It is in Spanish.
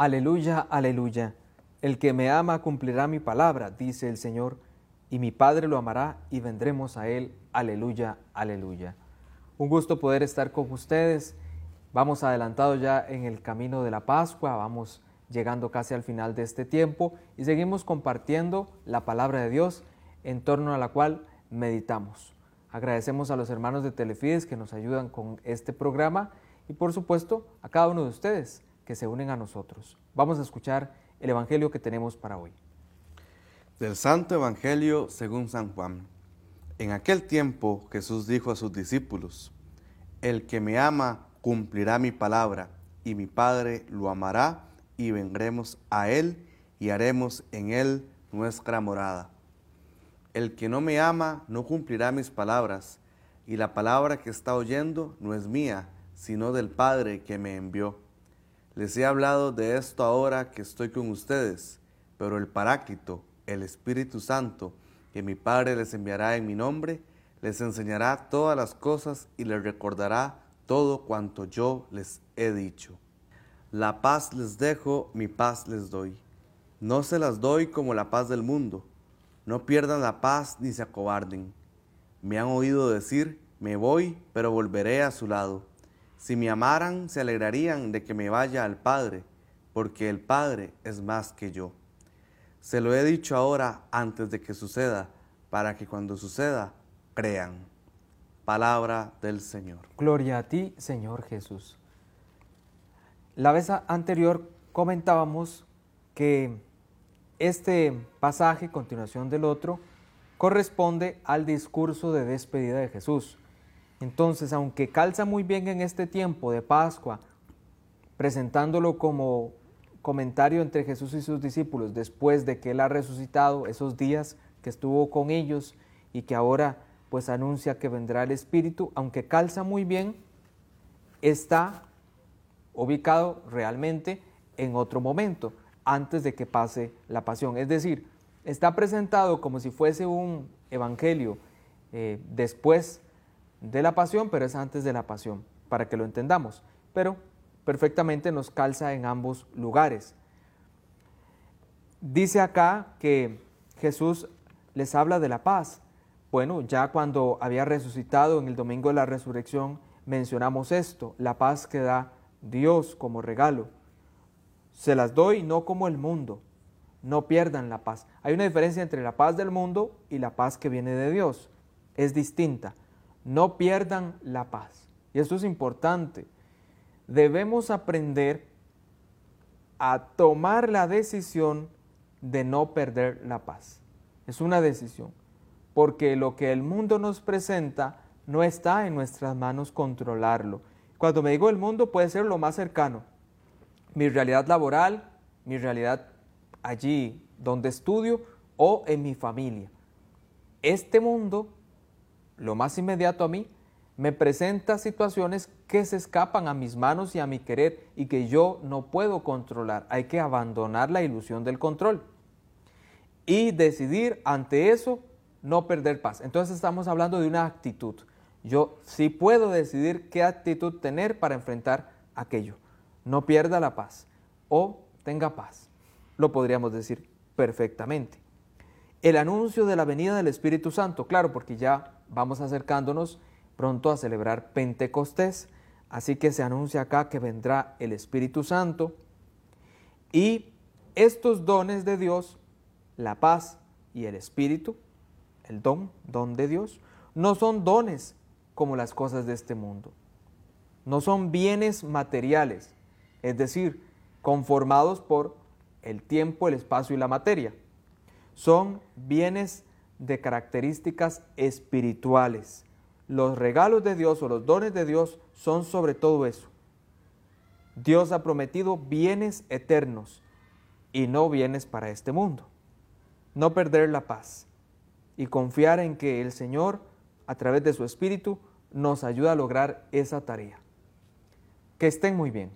Aleluya, aleluya. El que me ama cumplirá mi palabra, dice el Señor, y mi Padre lo amará y vendremos a Él. Aleluya, aleluya. Un gusto poder estar con ustedes. Vamos adelantados ya en el camino de la Pascua, vamos llegando casi al final de este tiempo y seguimos compartiendo la palabra de Dios en torno a la cual meditamos. Agradecemos a los hermanos de Telefides que nos ayudan con este programa y por supuesto a cada uno de ustedes que se unen a nosotros. Vamos a escuchar el Evangelio que tenemos para hoy. Del Santo Evangelio según San Juan. En aquel tiempo Jesús dijo a sus discípulos, El que me ama cumplirá mi palabra, y mi Padre lo amará, y vendremos a él y haremos en él nuestra morada. El que no me ama no cumplirá mis palabras, y la palabra que está oyendo no es mía, sino del Padre que me envió. Les he hablado de esto ahora que estoy con ustedes, pero el Paráclito, el Espíritu Santo, que mi Padre les enviará en mi nombre, les enseñará todas las cosas y les recordará todo cuanto yo les he dicho. La paz les dejo, mi paz les doy. No se las doy como la paz del mundo. No pierdan la paz ni se acobarden. Me han oído decir, me voy, pero volveré a su lado. Si me amaran, se alegrarían de que me vaya al Padre, porque el Padre es más que yo. Se lo he dicho ahora antes de que suceda, para que cuando suceda, crean. Palabra del Señor. Gloria a ti, Señor Jesús. La vez anterior comentábamos que este pasaje, continuación del otro, corresponde al discurso de despedida de Jesús. Entonces, aunque calza muy bien en este tiempo de Pascua, presentándolo como comentario entre Jesús y sus discípulos después de que Él ha resucitado esos días que estuvo con ellos y que ahora pues anuncia que vendrá el Espíritu, aunque calza muy bien, está ubicado realmente en otro momento, antes de que pase la pasión. Es decir, está presentado como si fuese un evangelio eh, después de la pasión, pero es antes de la pasión, para que lo entendamos. Pero perfectamente nos calza en ambos lugares. Dice acá que Jesús les habla de la paz. Bueno, ya cuando había resucitado en el domingo de la resurrección, mencionamos esto, la paz que da Dios como regalo. Se las doy no como el mundo. No pierdan la paz. Hay una diferencia entre la paz del mundo y la paz que viene de Dios. Es distinta no pierdan la paz. Y esto es importante. Debemos aprender a tomar la decisión de no perder la paz. Es una decisión, porque lo que el mundo nos presenta no está en nuestras manos controlarlo. Cuando me digo el mundo puede ser lo más cercano, mi realidad laboral, mi realidad allí donde estudio o en mi familia. Este mundo lo más inmediato a mí, me presenta situaciones que se escapan a mis manos y a mi querer y que yo no puedo controlar. Hay que abandonar la ilusión del control y decidir ante eso no perder paz. Entonces estamos hablando de una actitud. Yo sí puedo decidir qué actitud tener para enfrentar aquello. No pierda la paz o tenga paz. Lo podríamos decir perfectamente. El anuncio de la venida del Espíritu Santo, claro, porque ya vamos acercándonos pronto a celebrar Pentecostés, así que se anuncia acá que vendrá el Espíritu Santo. Y estos dones de Dios, la paz y el Espíritu, el don, don de Dios, no son dones como las cosas de este mundo, no son bienes materiales, es decir, conformados por el tiempo, el espacio y la materia, son bienes de características espirituales. Los regalos de Dios o los dones de Dios son sobre todo eso. Dios ha prometido bienes eternos y no bienes para este mundo. No perder la paz y confiar en que el Señor, a través de su Espíritu, nos ayuda a lograr esa tarea. Que estén muy bien.